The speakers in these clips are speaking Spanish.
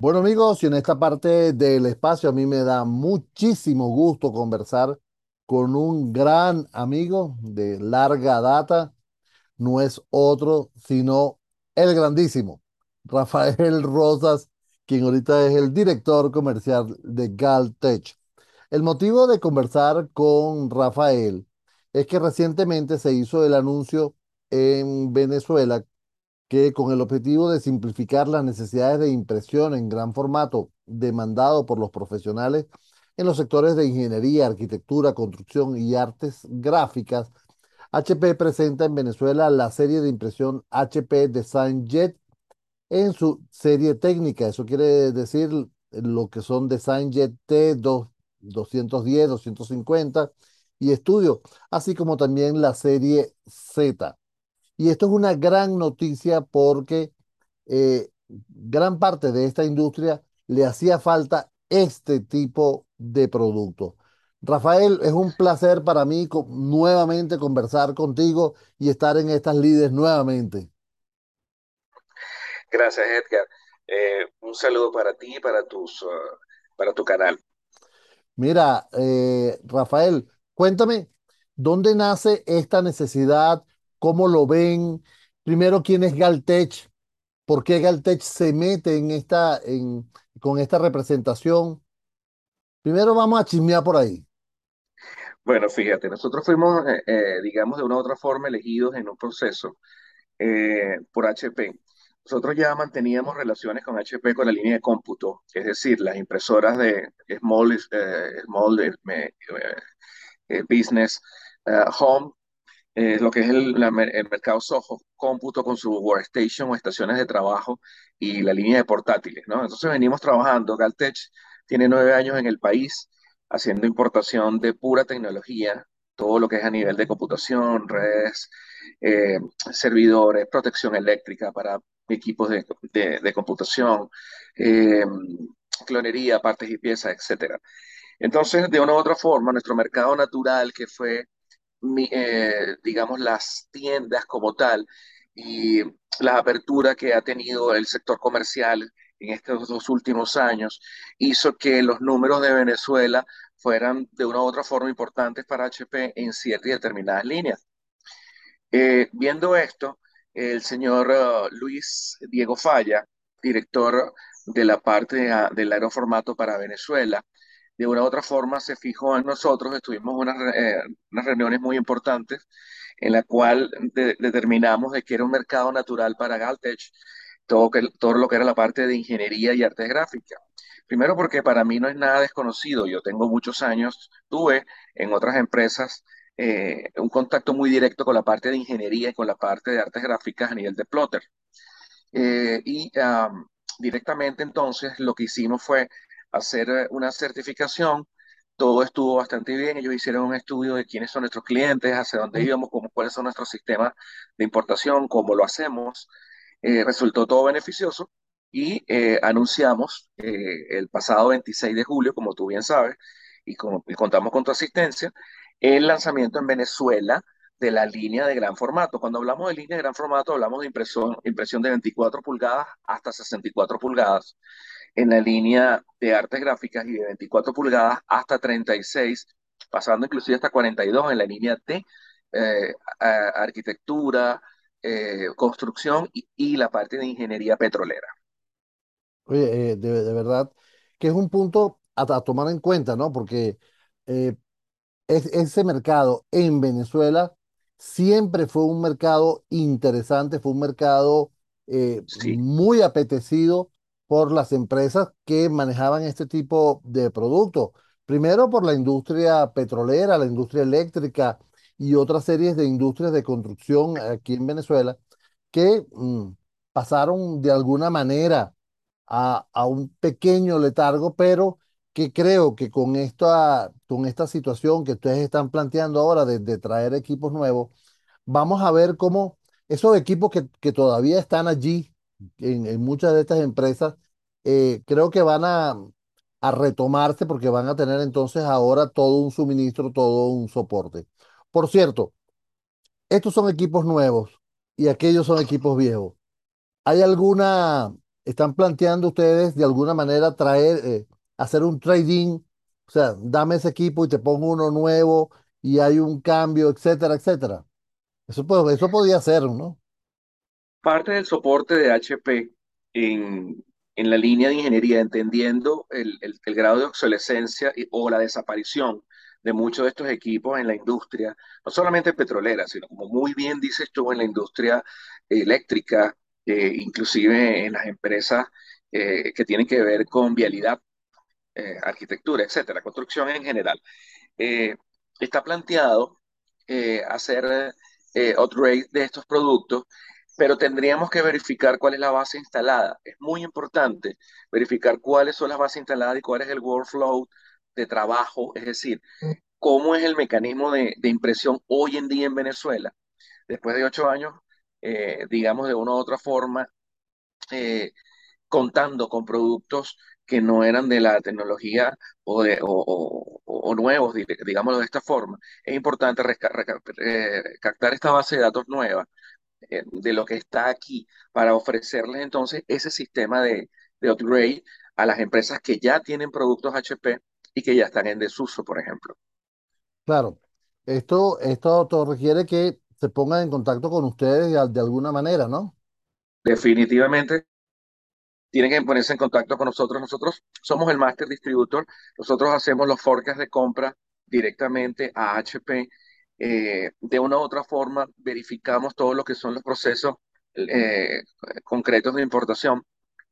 Bueno amigos, y en esta parte del espacio a mí me da muchísimo gusto conversar con un gran amigo de larga data. No es otro sino el grandísimo Rafael Rosas, quien ahorita es el director comercial de Galtech. El motivo de conversar con Rafael es que recientemente se hizo el anuncio en Venezuela que con el objetivo de simplificar las necesidades de impresión en gran formato demandado por los profesionales en los sectores de ingeniería, arquitectura, construcción y artes gráficas, HP presenta en Venezuela la serie de impresión HP Design Jet en su serie técnica. Eso quiere decir lo que son Design Jet T 210, 250 y Estudio, así como también la serie Z. Y esto es una gran noticia porque eh, gran parte de esta industria le hacía falta este tipo de producto. Rafael, es un placer para mí nuevamente conversar contigo y estar en estas lides nuevamente. Gracias, Edgar. Eh, un saludo para ti y para tus, uh, para tu canal. Mira, eh, Rafael, cuéntame, ¿dónde nace esta necesidad? ¿Cómo lo ven? Primero, ¿quién es Galtech? ¿Por qué Galtech se mete en esta, con esta representación? Primero vamos a chismear por ahí. Bueno, fíjate, nosotros fuimos, eh, eh, digamos, de una u otra forma elegidos en un proceso eh, por HP. Nosotros ya manteníamos relaciones con HP con la línea de cómputo, es decir, las impresoras de Small, eh, small eh, Business, eh, Home, eh, lo que es el, la el mercado Soho, cómputo con su workstation o estaciones de trabajo y la línea de portátiles, ¿no? Entonces venimos trabajando. Galtech tiene nueve años en el país haciendo importación de pura tecnología, todo lo que es a nivel de computación, redes, eh, servidores, protección eléctrica para equipos de, computación, eh, clonería, partes y piezas, etcétera. Entonces, de una u otra forma, nuestro mercado natural, que fue eh, digamos, las tiendas como tal y la apertura que ha tenido el sector comercial en estos dos últimos años, hizo que los números de Venezuela fueran de una u otra forma importantes para HP en ciertas y determinadas líneas. Eh, viendo esto, el señor eh, Luis Diego Falla, director de la parte de- del aeroformato para Venezuela, de una u otra forma se fijó en nosotros, estuvimos unas, eh, unas reuniones muy importantes en la cual de- determinamos de que era un mercado natural para Galtech, todo, todo lo que era la parte de ingeniería y artes gráficas. Primero porque para mí no es nada desconocido, yo tengo muchos años, tuve en otras empresas eh, un contacto muy directo con la parte de ingeniería y con la parte de artes gráficas a nivel de plotter. Eh, y directamente entonces lo que hicimos fue hacer eh, una certificación. Todo estuvo bastante bien. Ellos hicieron un estudio de quiénes son nuestros clientes, hacia dónde íbamos, cómo, cuáles son nuestros sistemas de importación, cómo lo hacemos. Eh, resultó todo beneficioso y eh, anunciamos eh, el pasado 26 de julio, como tú bien sabes, y, como, y contamos con tu asistencia, el lanzamiento en Venezuela de la línea de gran formato. Cuando hablamos de línea de gran formato, hablamos de impresión, impresión de 24 pulgadas hasta 64 pulgadas, en la línea de artes gráficas y de 24 pulgadas hasta 36, pasando inclusive hasta 42 en la línea de eh, arquitectura, eh, construcción y, y la parte de ingeniería petrolera. Oye, eh, de, de verdad que es un punto a, a tomar en cuenta, ¿no? Porque es- ese mercado en Venezuela siempre fue un mercado interesante, fue un mercado Sí, muy apetecido por las empresas que manejaban este tipo de productos. Primero por la industria petrolera, la industria eléctrica y otras series de industrias de construcción aquí en Venezuela que mm, pasaron de alguna manera a, a un pequeño letargo, pero que creo que con esta, con esta situación que ustedes están planteando ahora de, de traer equipos nuevos, vamos a ver cómo esos equipos que, que todavía están allí en, muchas de estas empresas, eh, creo que van a, retomarse porque van a tener entonces ahora todo un suministro, todo un soporte. Por cierto, estos son equipos nuevos y aquellos son equipos viejos. ¿Hay alguna están planteando ustedes de alguna manera traer, eh, hacer un trading, o sea, dame ese equipo y te pongo uno nuevo y hay un cambio, etcétera, etcétera. Eso, puede- eso podría ser, ¿no? Parte del soporte de HP en, en la línea de ingeniería, entendiendo el, el- grado de obsolescencia o la desaparición de muchos de estos equipos en la industria, no solamente petrolera, sino como muy bien dices tú, en la industria eléctrica, eh, inclusive en las empresas eh, que tienen que ver con vialidad, eh, arquitectura, etcétera, construcción en general. Eh, está planteado hacer upgrade de estos productos, pero tendríamos que verificar cuál es la base instalada. Es muy importante verificar cuáles son las bases instaladas y cuál es el workflow de trabajo, es decir, cómo es el mecanismo de, de impresión hoy en día en Venezuela. Después de ocho años, eh, digamos de una u otra forma, eh, contando con productos que no eran de la tecnología o, de, o, o- nuevos, di- digámoslo de esta forma, es importante eh, captar esta base de datos nueva eh, de lo que está aquí para ofrecerles entonces ese sistema de, de upgrade a las empresas que ya tienen productos HP y que ya están en desuso, por ejemplo. Claro, esto, esto todo requiere que se pongan en contacto con ustedes de, al- de alguna manera, ¿no? Definitivamente tienen que ponerse en contacto con nosotros. Nosotros somos el master distributor. Nosotros hacemos los forecasts de compra directamente a HP. Eh, de una u otra forma, verificamos todo lo que son los procesos eh, concretos de importación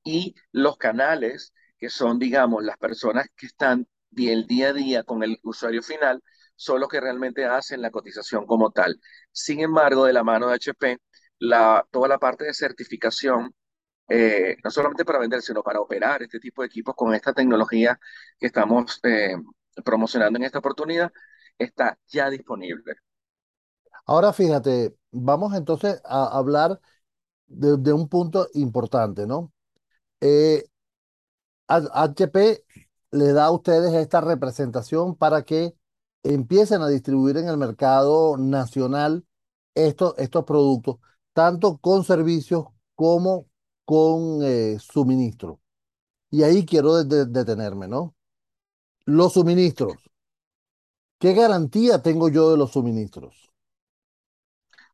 y los canales, que son, digamos, las personas que están el día a día con el usuario final, son los que realmente hacen la cotización como tal. Sin embargo, de la mano de HP, la, toda la parte de certificación eh, no solamente para vender, sino para operar este tipo de equipos con esta tecnología que estamos promocionando en esta oportunidad, está ya disponible. Ahora fíjate, vamos entonces a hablar de, un punto importante, ¿no? Eh, HP le da a ustedes esta representación para que empiecen a distribuir en el mercado nacional estos, estos productos, tanto con servicios como con eh, suministros. Y ahí quiero de- de- detenerme, ¿no? Los suministros. ¿Qué garantía tengo yo de los suministros?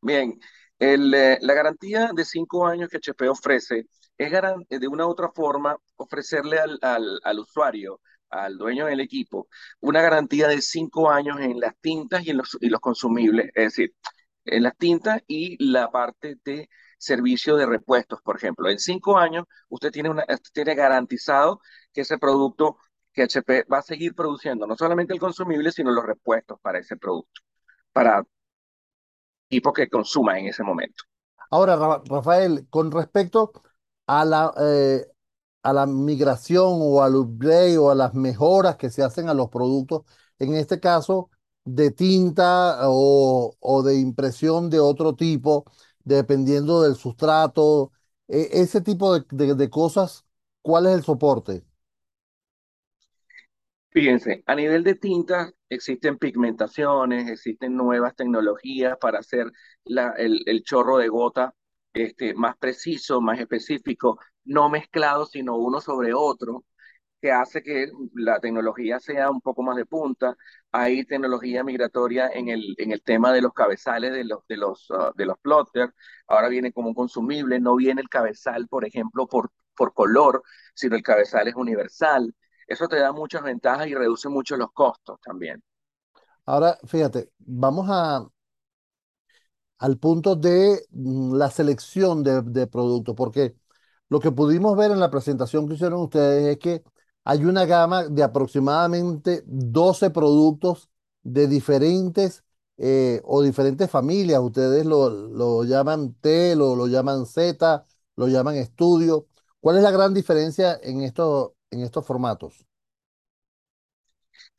Bien, eh, la garantía de cinco años que HP ofrece es garan- de una u otra forma ofrecerle al, usuario, al dueño del equipo, una garantía de cinco años en las tintas y los, consumibles, es decir, en las tintas y la parte de servicio de repuestos, por ejemplo. En cinco años, usted tiene, una, usted tiene garantizado que ese producto que HP va a seguir produciendo, no solamente el consumible, sino los repuestos para ese producto, para equipos que consuma en ese momento. Ahora, Ra- Rafael, con respecto a la, eh, a la migración o al upgrade o a las mejoras que se hacen a los productos, en este caso de tinta o, o de impresión de otro tipo, dependiendo del sustrato, e- ese tipo de- de cosas, ¿cuál es el soporte? Fíjense, a nivel de tintas existen pigmentaciones, existen nuevas tecnologías para hacer el, chorro de gota este, más preciso, más específico, no mezclado, sino uno sobre otro, que hace que la tecnología sea un poco más de punta. Hay tecnología migratoria en el, tema de los cabezales de los, de los, ah, de los plotters. Ahora viene como un consumible, no viene el cabezal, por ejemplo, por color, sino el cabezal es universal. Eso te da muchas ventajas y reduce mucho los costos también. Ahora, fíjate, vamos a, al punto de mm, la selección de, productos, porque lo que pudimos ver en la presentación que hicieron ustedes es que hay una gama de aproximadamente 12 productos de diferentes eh, o diferentes familias. Ustedes lo, lo llaman T, lo, lo llaman Z, lo llaman estudio. ¿Cuál es la gran diferencia en estos, en estos formatos?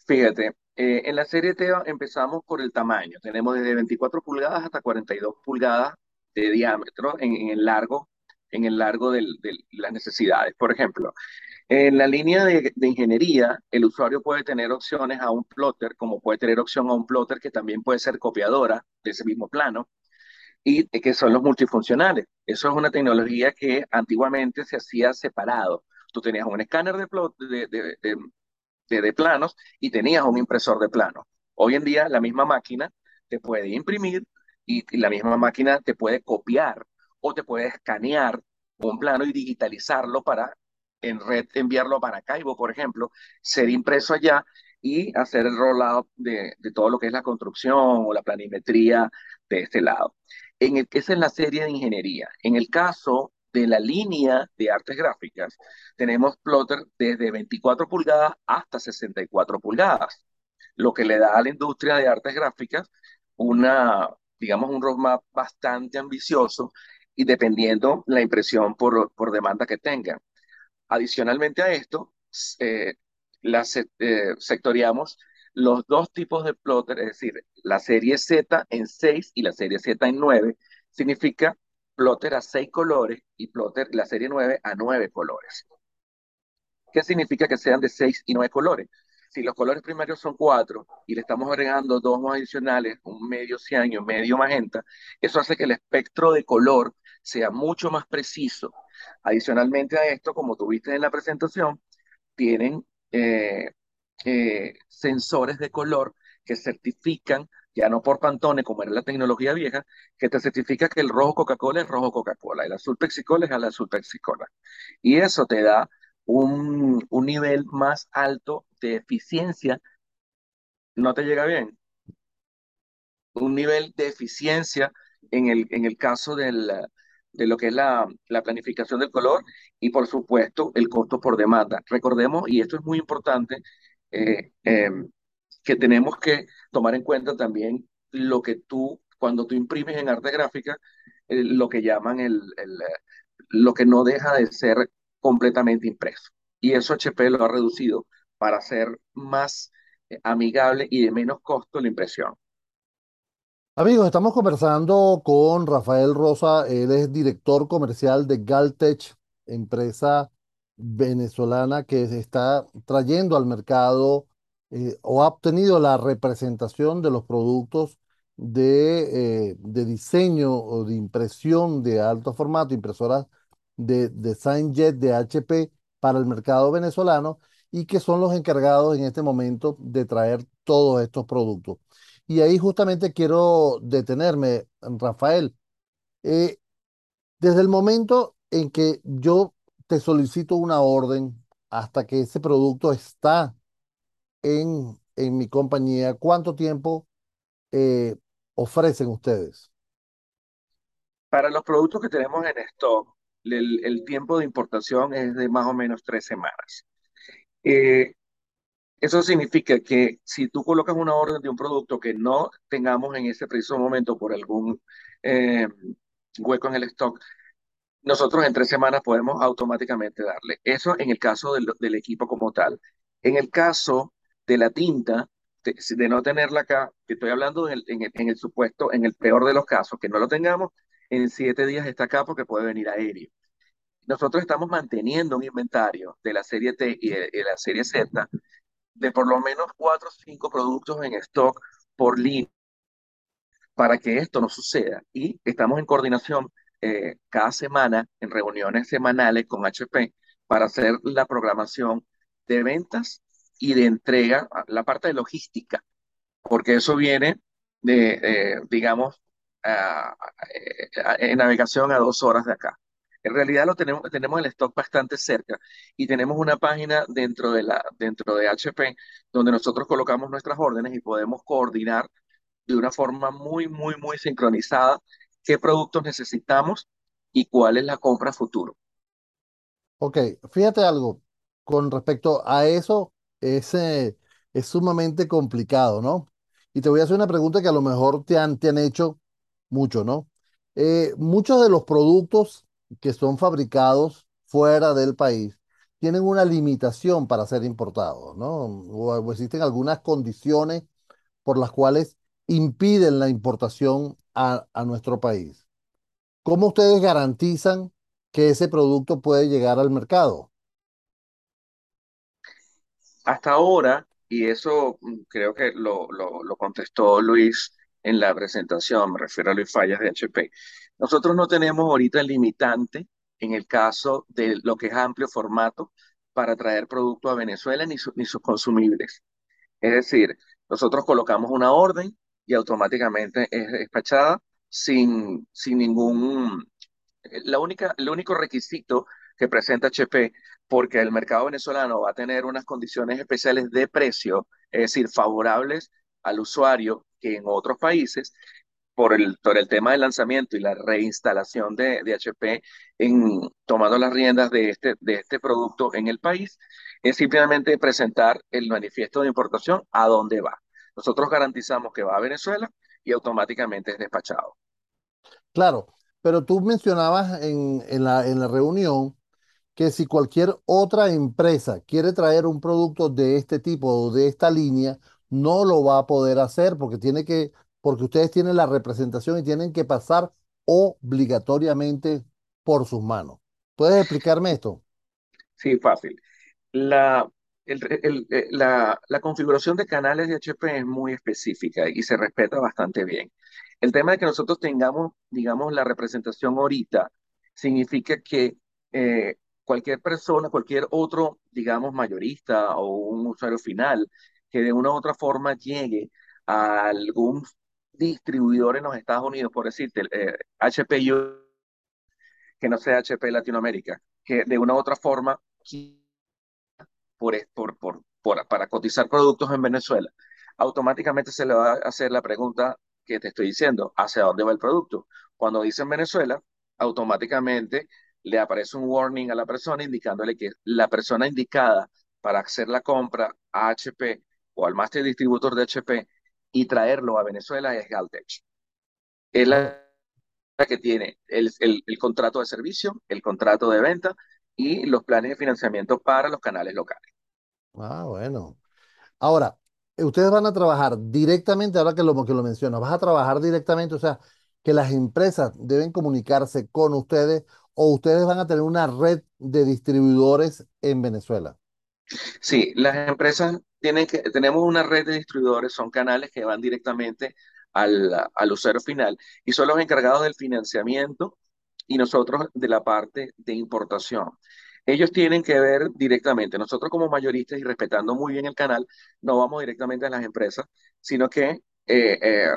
Fíjate, eh, en la serie T empezamos por el tamaño. Tenemos desde 24 pulgadas hasta 42 pulgadas de diámetro en, en el largo, en el largo de las necesidades. Por ejemplo, en la línea de, de ingeniería, el usuario puede tener opciones a un plotter, como puede tener opción a un plotter que también puede ser copiadora de ese mismo plano. y que son los multifuncionales. Eso es una tecnología que antiguamente se hacía separado. Tú tenías un escáner de, de, de, de, planos y tenías un impresor de planos. Hoy en día la misma máquina te puede imprimir y, y la misma máquina te puede copiar o te puede escanear un plano y digitalizarlo para en red enviarlo a Maracaibo, por ejemplo, ser impreso allá y hacer el rollout de, de, todo lo que es la construcción o la planimetría de este lado. En el, esa es la serie de ingeniería. En el caso de la línea de artes gráficas, tenemos plotter desde 24 pulgadas hasta 64 pulgadas, lo que le da a la industria de artes gráficas una, digamos, un roadmap bastante ambicioso y dependiendo la impresión por, por demanda que tengan. Adicionalmente a esto, eh, las, eh, sectoriamos los dos tipos de plotter, es decir, la serie Z en 6 y la serie Z en 9, significa plotter a 6 colores y plotter, la serie 9 a 9 colores. ¿Qué significa que sean de 6 y 9 colores? Si los colores primarios son 4 y le estamos agregando dos más adicionales, un medio cian un medio magenta, eso hace que el espectro de color sea mucho más preciso. Adicionalmente a esto, como tuviste en la presentación, tienen eh, eh, sensores de color que certifican, ya no por Pantone, como era la tecnología vieja, que te certifica que el rojo Coca-Cola es rojo Coca-Cola, el azul Pepsi-Cola es el azul Pepsi-Cola. Y eso te da un, un nivel más alto de eficiencia. ¿No te llega bien? Un nivel de eficiencia en el, en el caso del, de lo que es la, la, planificación del color y por supuesto el costo por demanda. Recordemos, y esto es muy importante, eh, eh, que tenemos que tomar en cuenta también lo que tú, cuando tú imprimes en arte gráfica, eh, lo que llaman el, el, lo que no deja de ser completamente impreso. Y eso HP lo ha reducido para hacer más amigable y de menos costo la impresión. Amigos, estamos conversando con Rafael Rosa, él es director comercial de Galtech, empresa venezolana que está trayendo al mercado eh, o ha obtenido la representación de los productos de, eh, de diseño o de impresión de alto formato, impresoras de DesignJet de HP para el mercado venezolano y que son los encargados en este momento de traer todos estos productos. Y ahí justamente quiero detenerme, Rafael. Eh, desde el momento en que yo te solicito una orden hasta que ese producto está en, en mi compañía, ¿cuánto tiempo eh, ofrecen ustedes? Para los productos que tenemos en stock, el, el, tiempo de importación es de más o menos tres semanas. Eh, eso significa que si tú colocas una orden de un producto que no tengamos en ese preciso momento por algún eh, hueco en el stock, nosotros en tres semanas podemos automáticamente darle. Eso en el caso del, del equipo como tal. En el caso de la tinta, de, no tenerla acá, que estoy hablando en el, en, el, supuesto, en el peor de los casos, que no lo tengamos, en siete días está acá porque puede venir aéreo. Nosotros estamos manteniendo un inventario de la serie T y de, de la serie Z de por lo menos cuatro o cinco productos en stock por línea para que esto no suceda. Y estamos en coordinación eh, cada semana en reuniones semanales con HP para hacer la programación de ventas y de entrega, la parte de logística, porque eso viene de, eh, digamos, en navegación a dos horas de acá. En realidad lo tenemos, tenemos el stock bastante cerca y tenemos una página dentro de, la, dentro de HP donde nosotros colocamos nuestras órdenes y podemos coordinar de una forma muy, muy, muy sincronizada qué productos necesitamos y cuál es la compra futuro. Ok, fíjate algo, con respecto a eso, es, es sumamente complicado, ¿no? Y te voy a hacer una pregunta que a lo mejor te han, te han hecho mucho, ¿no? Eh, muchos de los productos que son fabricados fuera del país tienen una limitación para ser importados, ¿no? O, o existen algunas condiciones por las cuales impiden la importación a, a nuestro país. ¿Cómo ustedes garantizan que ese producto puede llegar al mercado? Hasta ahora, y eso creo que lo, lo, contestó Luis en la presentación, me refiero a las fallas de HP. Nosotros no tenemos ahorita el limitante en el caso de lo que es amplio formato para traer producto a Venezuela ni, ni sus consumibles. Es decir, nosotros colocamos una orden y automáticamente es despachada sin, sin ningún... La única, el único requisito que presenta HP, porque el mercado venezolano va a tener unas condiciones especiales de precio, es decir, favorables al usuario que en otros países, por el, por el tema del lanzamiento y la reinstalación de, de HP en tomando las riendas de este, de este producto en el país, es simplemente presentar el manifiesto de importación a dónde va. Nosotros garantizamos que va a Venezuela y automáticamente es despachado. Claro, pero tú mencionabas en, en la, en la reunión que si cualquier otra empresa quiere traer un producto de este tipo o de esta línea, no lo va a poder hacer porque tiene que, porque ustedes tienen la representación y tienen que pasar obligatoriamente por sus manos. ¿Puedes explicarme esto? Sí, fácil. La, eh, la, configuración de canales de HP es muy específica y se respeta bastante bien. El tema de que nosotros tengamos, digamos, la representación ahorita, significa que eh, cualquier persona, cualquier otro, digamos, mayorista o un usuario final que de una u otra forma llegue a algún distribuidor en los Estados Unidos, por decirte, eh, HP que no sea HP Latinoamérica, que de una u otra forma para cotizar productos en Venezuela, automáticamente se le va a hacer la pregunta que te estoy diciendo, ¿hacia dónde va el producto? Cuando dicen Venezuela, automáticamente le aparece un warning a la persona indicándole que la persona indicada para hacer la compra a HP o al master distributor de HP y traerlo a Venezuela es Galtech. Es la que tiene el, el, el, contrato de servicio, el contrato de venta y los planes de financiamiento para los canales locales. Ah, bueno. Ahora, ustedes van a trabajar directamente, ahora que lo, que lo menciono, vas a trabajar directamente, o sea, que las empresas deben comunicarse con ustedes o ustedes van a tener una red de distribuidores en Venezuela. Sí, las empresas tienen que, tenemos una red de distribuidores, son canales que van directamente al, al usuario final y son los encargados del financiamiento y nosotros de la parte de importación. Ellos tienen que ver directamente, nosotros como mayoristas y respetando muy bien el canal, no vamos directamente a las empresas, sino que eh, eh,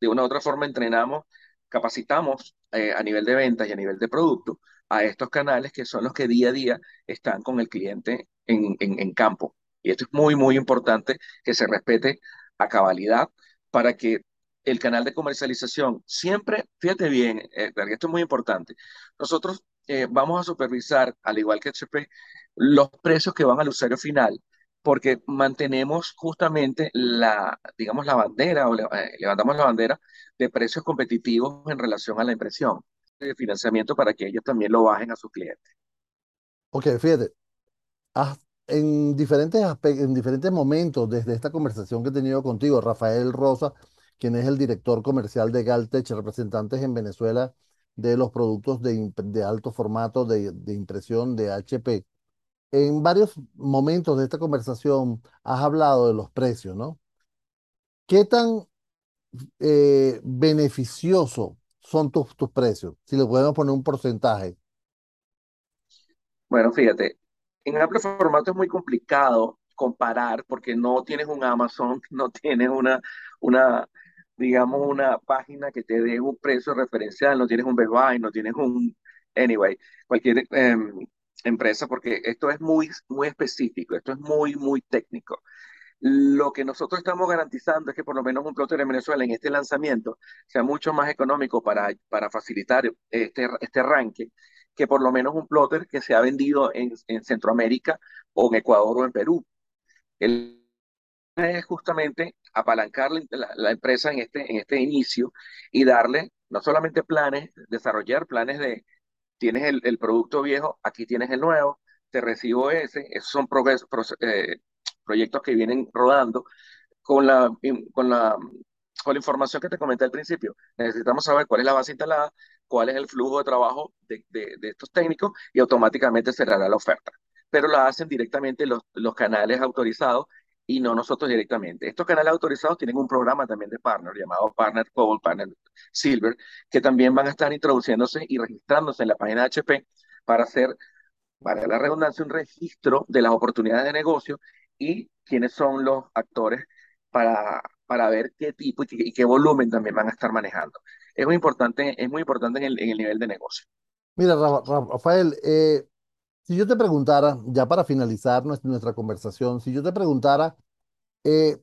de una u otra forma entrenamos, capacitamos eh, a nivel de ventas y a nivel de producto a estos canales que son los que día a día están con el cliente en, en, campo. Y esto es muy, muy importante que se respete a cabalidad para que el canal de comercialización siempre, fíjate bien, eh, esto es muy importante, nosotros eh, vamos a supervisar, al igual que HP, los precios que van al usuario final, porque mantenemos justamente la, digamos, la bandera, o eh, levantamos la bandera de precios competitivos en relación a la impresión de financiamiento para que ellos también lo bajen a sus clientes. Ok, fíjate, en diferentes, en diferentes momentos desde esta conversación que he tenido contigo, Rafael Rosa, quien es el director comercial de Galtech, representantes en Venezuela de los productos de, de alto formato de, de, impresión de HP. En varios momentos de esta conversación has hablado de los precios, ¿no? ¿Qué tan eh, beneficioso son tus, tus precios? Si le podemos poner un porcentaje. Bueno, fíjate, en amplio formato es muy complicado comparar porque no tienes un Amazon, no tienes una, una, digamos, una página que te dé un precio referencial, no tienes un Best Buy, no tienes un, anyway, cualquier eh, empresa, porque esto es muy, muy específico, esto es muy, muy técnico. Lo que nosotros estamos garantizando es que por lo menos un plotter en Venezuela en este lanzamiento sea mucho más económico para, para facilitar este, este arranque que por lo menos un plotter que se ha vendido en, en Centroamérica o en Ecuador o en Perú. El es justamente apalancar la, la, empresa en este, en este inicio y darle no solamente planes, desarrollar planes de, tienes el, el producto viejo, aquí tienes el nuevo, te recibo ese, esos son progres, pro, eh, proyectos que vienen rodando con la, con, la, con la información que te comenté al principio. Necesitamos saber cuál es la base instalada, cuál es el flujo de trabajo de, de, de estos técnicos y automáticamente cerrará la oferta. Pero la hacen directamente los, los canales autorizados y no nosotros directamente. Estos canales autorizados tienen un programa también de partner llamado Partner Gold, Partner Silver, que también van a estar introduciéndose y registrándose en la página de HP para hacer, para la redundancia, un registro de las oportunidades de negocio y quiénes son los actores para, para ver qué tipo y qué, y qué volumen también van a estar manejando. Es muy importante, es muy importante en el, en el nivel de negocio. Mira, Ra- Ra- Rafael, eh, si yo te preguntara, ya para finalizar nues- nuestra conversación, si yo te preguntara, eh,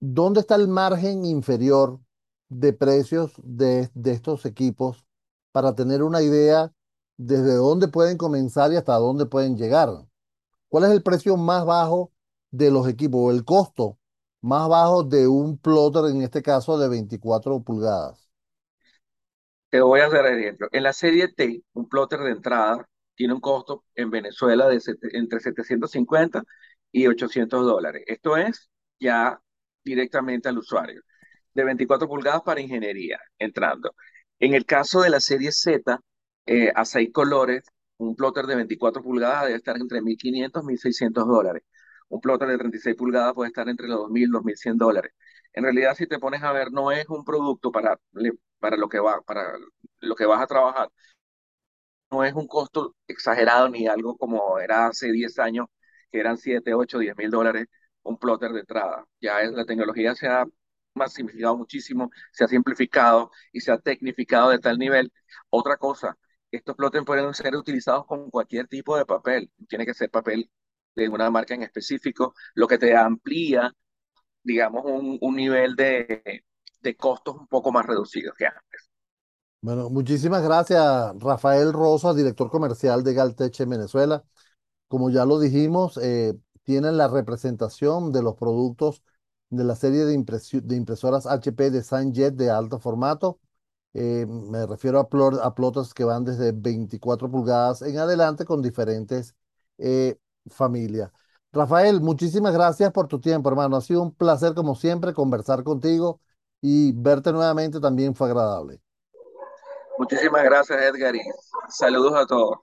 ¿dónde está el margen inferior de precios de, de estos equipos para tener una idea desde dónde pueden comenzar y hasta dónde pueden llegar? ¿Cuál es el precio más bajo de los equipos o el costo más bajo de un plotter, en este caso de 24 pulgadas? Te voy a hacer ejemplo. En la serie T, un plotter de entrada tiene un costo en Venezuela de entre 750 y 800 dólares. Esto es ya directamente al usuario. De 24 pulgadas para ingeniería, entrando. En el caso de la serie Z, eh, a 6 colores, un plotter de 24 pulgadas debe estar entre 1.500 y 1.600 dólares. Un plotter de 36 pulgadas puede estar entre los 2.000 y 2.100 dólares. En realidad, si te pones a ver, no es un producto para, para lo que va, para lo que vas a trabajar. No es un costo exagerado ni algo como era hace 10 años, que eran 7 8 10 mil dólares un plotter de entrada. Ya es, la tecnología se ha maximizado muchísimo, se ha simplificado y se ha tecnificado de tal nivel. Otra cosa, estos plotters pueden ser utilizados con cualquier tipo de papel. Tiene que ser papel de una marca en específico, lo que te amplía, digamos, un, un nivel de, de costos un poco más reducidos que antes. Bueno, muchísimas gracias, Rafael Rosa, director comercial de Galtech en Venezuela. Como ya lo dijimos, eh, tienen la representación de los productos de la serie de, de impresoras HP DesignJet de alto formato. Eh, me refiero a, a plotters que van desde 24 pulgadas en adelante con diferentes eh, familias. Rafael, muchísimas gracias por tu tiempo, hermano. Ha sido un placer, como siempre, conversar contigo y verte nuevamente también fue agradable. Muchísimas gracias, Edgar, y saludos a todos.